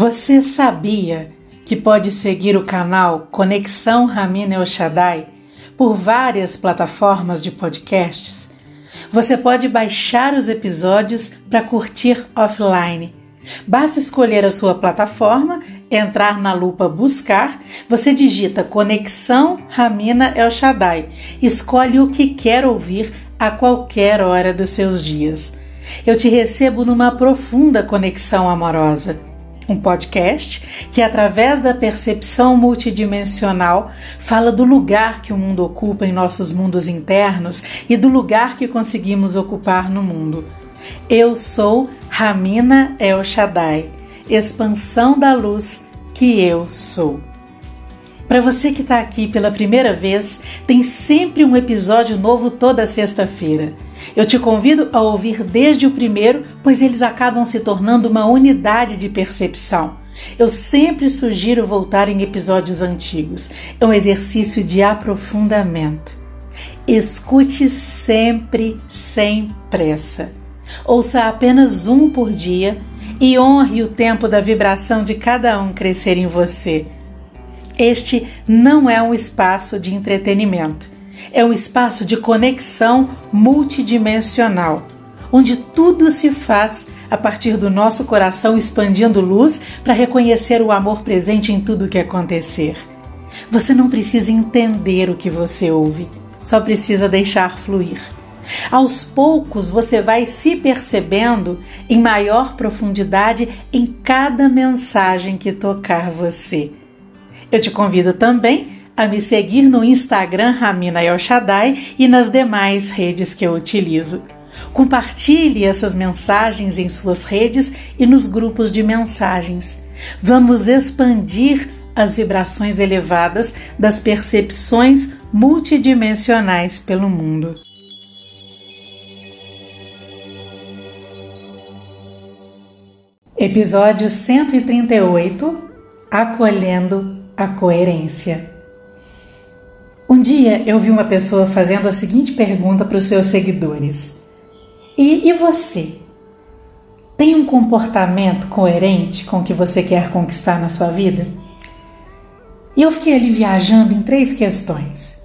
Você sabia que pode seguir o canal Conexão Ramina El Shaddai por várias plataformas de podcasts? Você pode baixar os episódios para curtir offline. Basta escolher a sua plataforma, entrar na lupa Buscar, você digita Conexão Ramina El Shaddai, escolhe o que quer ouvir a qualquer hora dos seus dias. Eu te recebo numa profunda conexão amorosa um podcast que, através da percepção multidimensional, fala do lugar que o mundo ocupa em nossos mundos internos e do lugar que conseguimos ocupar no mundo. Eu sou Ramina El Shaddai, expansão da luz que eu sou. Para você que está aqui pela primeira vez, tem sempre um episódio novo toda sexta-feira. Eu te convido a ouvir desde o primeiro, pois eles acabam se tornando uma unidade de percepção. Eu sempre sugiro voltar em episódios antigos. É um exercício de aprofundamento. Escute sempre sem pressa. Ouça apenas um por dia e honre o tempo da vibração de cada um crescer em você. Este não é um espaço de entretenimento é um espaço de conexão multidimensional, onde tudo se faz a partir do nosso coração expandindo luz para reconhecer o amor presente em tudo que acontecer. Você não precisa entender o que você ouve, só precisa deixar fluir. Aos poucos você vai se percebendo em maior profundidade em cada mensagem que tocar você. Eu te convido também a me seguir no Instagram Ramina El e nas demais redes que eu utilizo. Compartilhe essas mensagens em suas redes e nos grupos de mensagens. Vamos expandir as vibrações elevadas das percepções multidimensionais pelo mundo. Episódio 138 Acolhendo a Coerência. Um dia eu vi uma pessoa fazendo a seguinte pergunta para os seus seguidores: e, e você? Tem um comportamento coerente com o que você quer conquistar na sua vida? E eu fiquei ali viajando em três questões.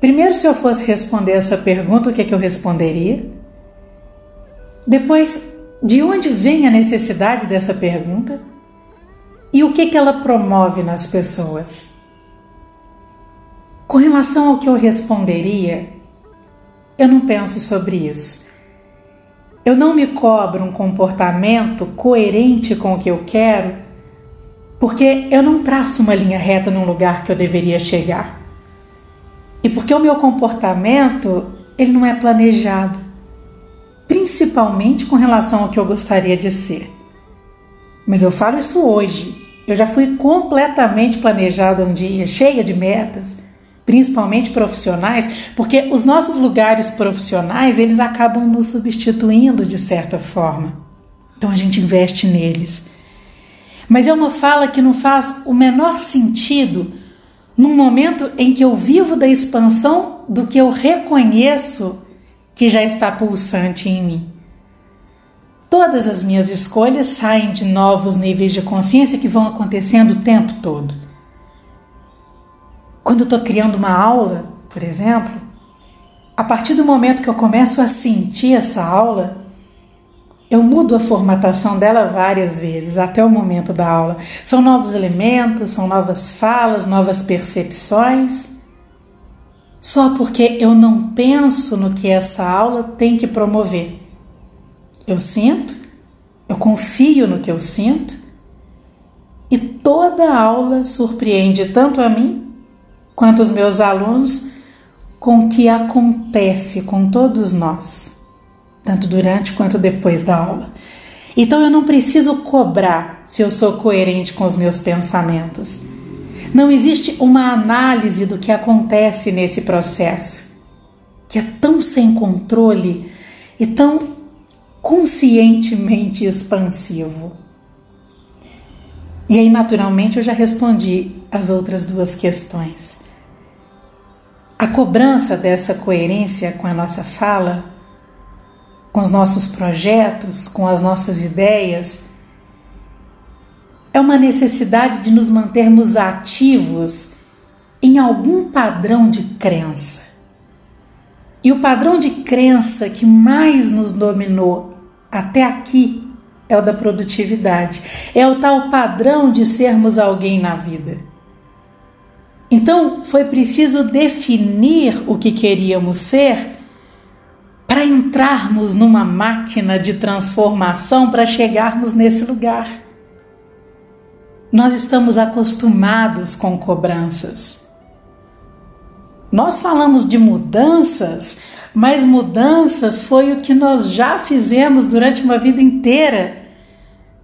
Primeiro, se eu fosse responder essa pergunta, o que, é que eu responderia? Depois, de onde vem a necessidade dessa pergunta? E o que, que ela promove nas pessoas? Com relação ao que eu responderia, eu não penso sobre isso. Eu não me cobro um comportamento coerente com o que eu quero, porque eu não traço uma linha reta num lugar que eu deveria chegar. E porque o meu comportamento, ele não é planejado, principalmente com relação ao que eu gostaria de ser. Mas eu falo isso hoje. Eu já fui completamente planejada um dia, cheia de metas principalmente profissionais, porque os nossos lugares profissionais, eles acabam nos substituindo de certa forma. Então a gente investe neles. Mas é uma fala que não faz o menor sentido num momento em que eu vivo da expansão do que eu reconheço que já está pulsante em mim. Todas as minhas escolhas saem de novos níveis de consciência que vão acontecendo o tempo todo. Quando estou criando uma aula, por exemplo, a partir do momento que eu começo a sentir essa aula, eu mudo a formatação dela várias vezes até o momento da aula. São novos elementos, são novas falas, novas percepções. Só porque eu não penso no que essa aula tem que promover. Eu sinto, eu confio no que eu sinto e toda aula surpreende tanto a mim quanto os meus alunos com o que acontece com todos nós, tanto durante quanto depois da aula. Então eu não preciso cobrar se eu sou coerente com os meus pensamentos. Não existe uma análise do que acontece nesse processo, que é tão sem controle e tão conscientemente expansivo. E aí, naturalmente, eu já respondi as outras duas questões. A cobrança dessa coerência com a nossa fala, com os nossos projetos, com as nossas ideias, é uma necessidade de nos mantermos ativos em algum padrão de crença. E o padrão de crença que mais nos dominou até aqui é o da produtividade. É o tal padrão de sermos alguém na vida. Então, foi preciso definir o que queríamos ser para entrarmos numa máquina de transformação para chegarmos nesse lugar. Nós estamos acostumados com cobranças. Nós falamos de mudanças, mas mudanças foi o que nós já fizemos durante uma vida inteira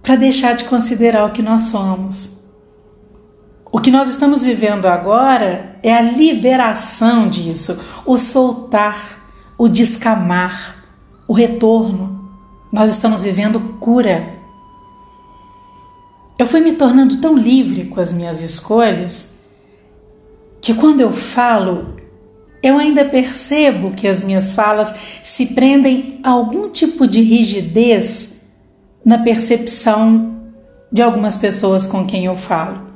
para deixar de considerar o que nós somos. O que nós estamos vivendo agora é a liberação disso, o soltar, o descamar, o retorno. Nós estamos vivendo cura. Eu fui me tornando tão livre com as minhas escolhas que quando eu falo, eu ainda percebo que as minhas falas se prendem a algum tipo de rigidez na percepção de algumas pessoas com quem eu falo.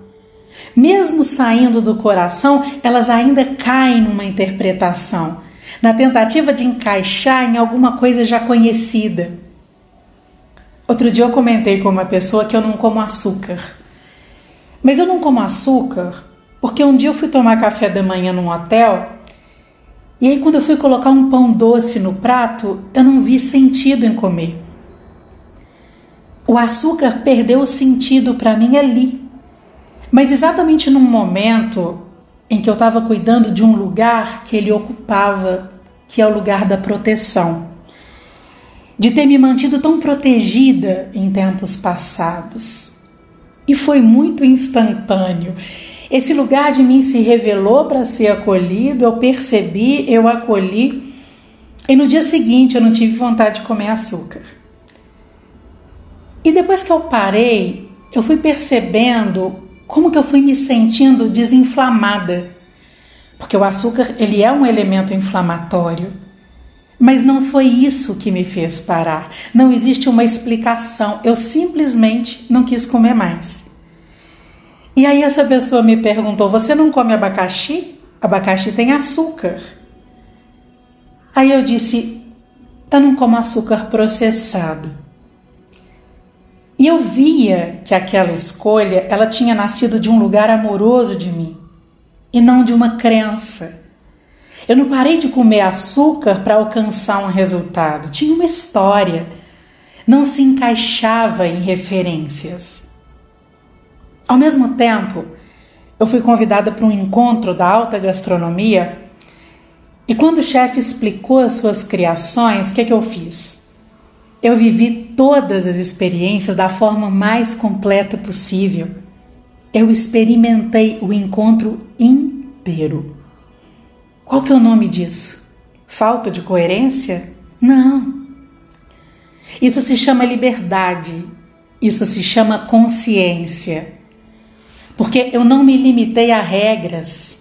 Mesmo saindo do coração, elas ainda caem numa interpretação, na tentativa de encaixar em alguma coisa já conhecida. Outro dia eu comentei com uma pessoa que eu não como açúcar. Mas eu não como açúcar porque um dia eu fui tomar café da manhã num hotel e aí quando eu fui colocar um pão doce no prato, eu não vi sentido em comer. O açúcar perdeu o sentido para mim ali. Mas exatamente num momento em que eu estava cuidando de um lugar que ele ocupava, que é o lugar da proteção. De ter me mantido tão protegida em tempos passados. E foi muito instantâneo. Esse lugar de mim se revelou para ser acolhido, eu percebi, eu acolhi, e no dia seguinte eu não tive vontade de comer açúcar. E depois que eu parei, eu fui percebendo como que eu fui me sentindo desinflamada. Porque o açúcar, ele é um elemento inflamatório. Mas não foi isso que me fez parar. Não existe uma explicação. Eu simplesmente não quis comer mais. E aí essa pessoa me perguntou: "Você não come abacaxi? Abacaxi tem açúcar". Aí eu disse: "Eu não como açúcar processado". E eu via que aquela escolha, ela tinha nascido de um lugar amoroso de mim e não de uma crença. Eu não parei de comer açúcar para alcançar um resultado. Tinha uma história. Não se encaixava em referências. Ao mesmo tempo, eu fui convidada para um encontro da alta gastronomia e quando o chefe explicou as suas criações, o que, é que eu fiz? Eu vivi todas as experiências da forma mais completa possível. Eu experimentei o encontro inteiro. Qual que é o nome disso? Falta de coerência? Não. Isso se chama liberdade. Isso se chama consciência porque eu não me limitei a regras,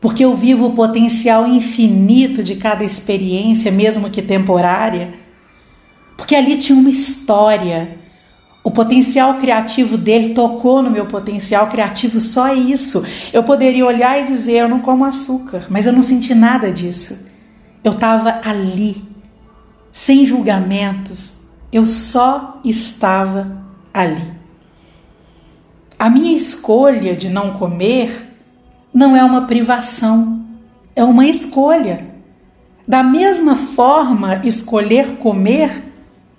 porque eu vivo o potencial infinito de cada experiência, mesmo que temporária, porque ali tinha uma história. O potencial criativo dele tocou no meu potencial criativo, só isso. Eu poderia olhar e dizer: Eu não como açúcar, mas eu não senti nada disso. Eu estava ali, sem julgamentos, eu só estava ali. A minha escolha de não comer não é uma privação, é uma escolha. Da mesma forma, escolher comer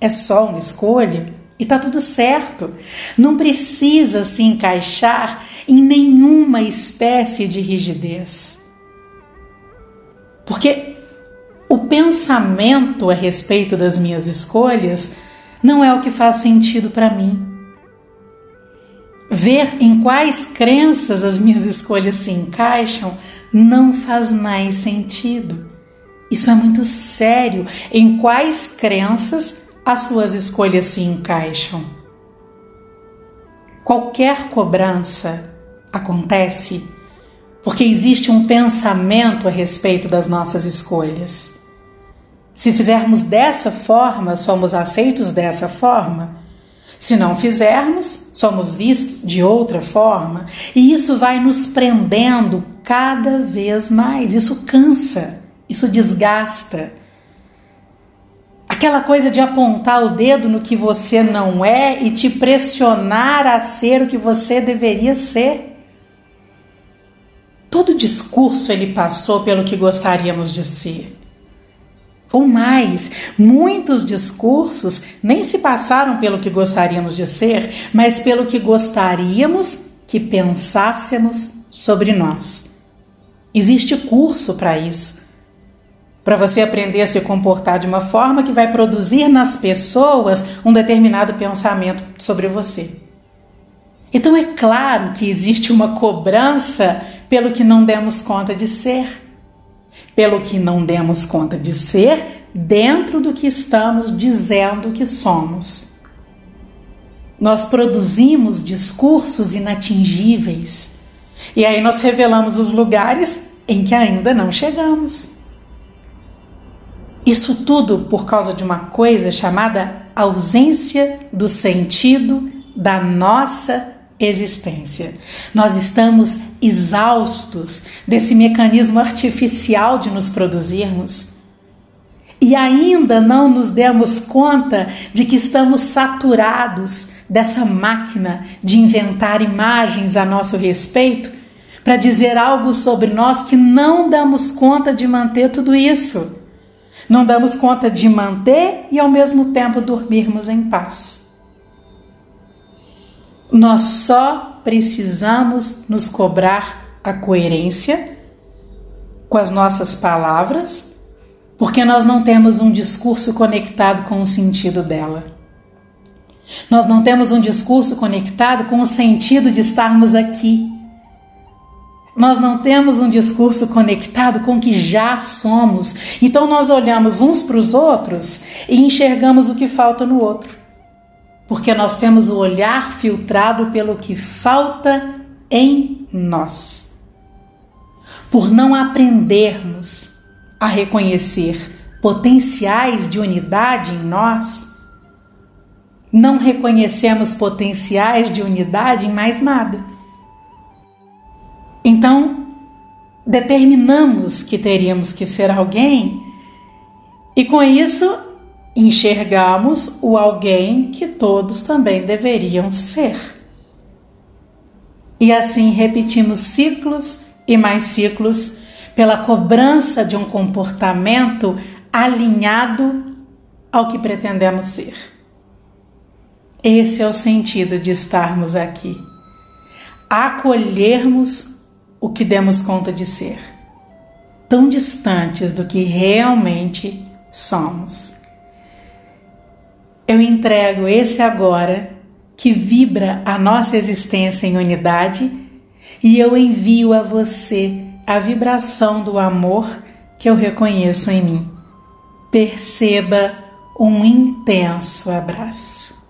é só uma escolha e tá tudo certo. Não precisa se encaixar em nenhuma espécie de rigidez. Porque o pensamento a respeito das minhas escolhas não é o que faz sentido para mim ver em quais crenças as minhas escolhas se encaixam não faz mais sentido. Isso é muito sério. Em quais crenças as suas escolhas se encaixam? Qualquer cobrança acontece porque existe um pensamento a respeito das nossas escolhas. Se fizermos dessa forma, somos aceitos dessa forma. Se não fizermos, somos vistos de outra forma e isso vai nos prendendo cada vez mais. Isso cansa, isso desgasta. Aquela coisa de apontar o dedo no que você não é e te pressionar a ser o que você deveria ser. Todo discurso ele passou pelo que gostaríamos de ser. Ou mais, muitos discursos nem se passaram pelo que gostaríamos de ser, mas pelo que gostaríamos que pensássemos sobre nós. Existe curso para isso. Para você aprender a se comportar de uma forma que vai produzir nas pessoas um determinado pensamento sobre você. Então é claro que existe uma cobrança pelo que não demos conta de ser pelo que não demos conta de ser dentro do que estamos dizendo que somos. Nós produzimos discursos inatingíveis e aí nós revelamos os lugares em que ainda não chegamos. Isso tudo por causa de uma coisa chamada ausência do sentido da nossa existência. Nós estamos exaustos desse mecanismo artificial de nos produzirmos. E ainda não nos demos conta de que estamos saturados dessa máquina de inventar imagens a nosso respeito para dizer algo sobre nós que não damos conta de manter tudo isso. Não damos conta de manter e ao mesmo tempo dormirmos em paz. Nós só precisamos nos cobrar a coerência com as nossas palavras, porque nós não temos um discurso conectado com o sentido dela. Nós não temos um discurso conectado com o sentido de estarmos aqui. Nós não temos um discurso conectado com o que já somos. Então nós olhamos uns para os outros e enxergamos o que falta no outro porque nós temos o olhar filtrado pelo que falta em nós. Por não aprendermos a reconhecer potenciais de unidade em nós, não reconhecemos potenciais de unidade em mais nada. Então, determinamos que teríamos que ser alguém e com isso enxergamos o alguém que todos também deveriam ser. E assim repetimos ciclos e mais ciclos pela cobrança de um comportamento alinhado ao que pretendemos ser. Esse é o sentido de estarmos aqui. Acolhermos o que demos conta de ser, tão distantes do que realmente somos. Eu entrego esse agora que vibra a nossa existência em unidade e eu envio a você a vibração do amor que eu reconheço em mim. Perceba um intenso abraço.